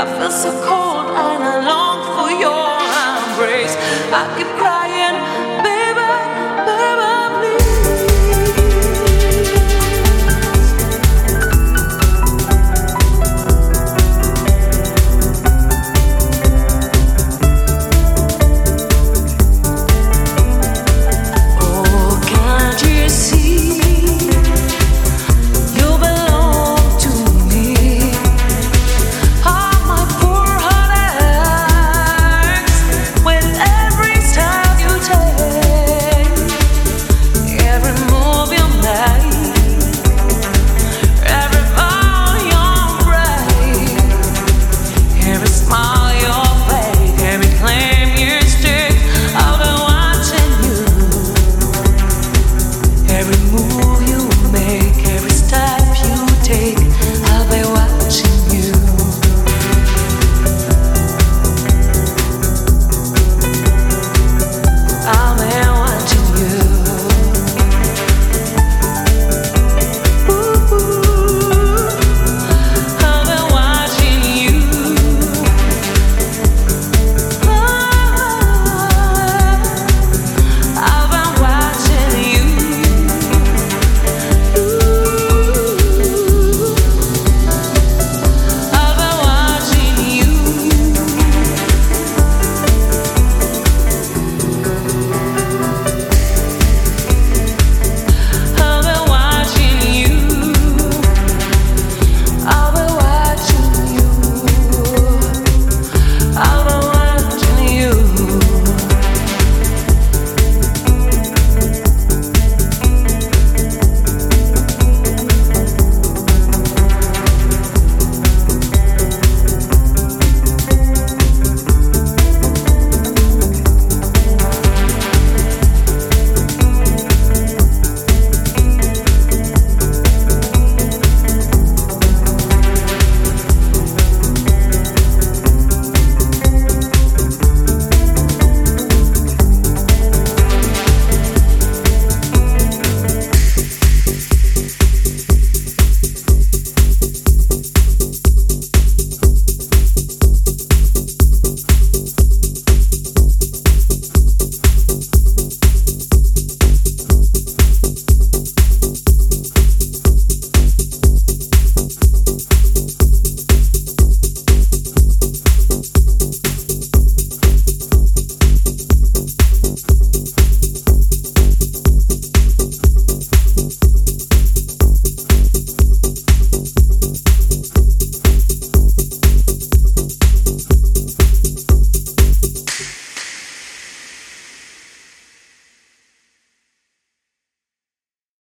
I feel so cold and I long for your embrace. I keep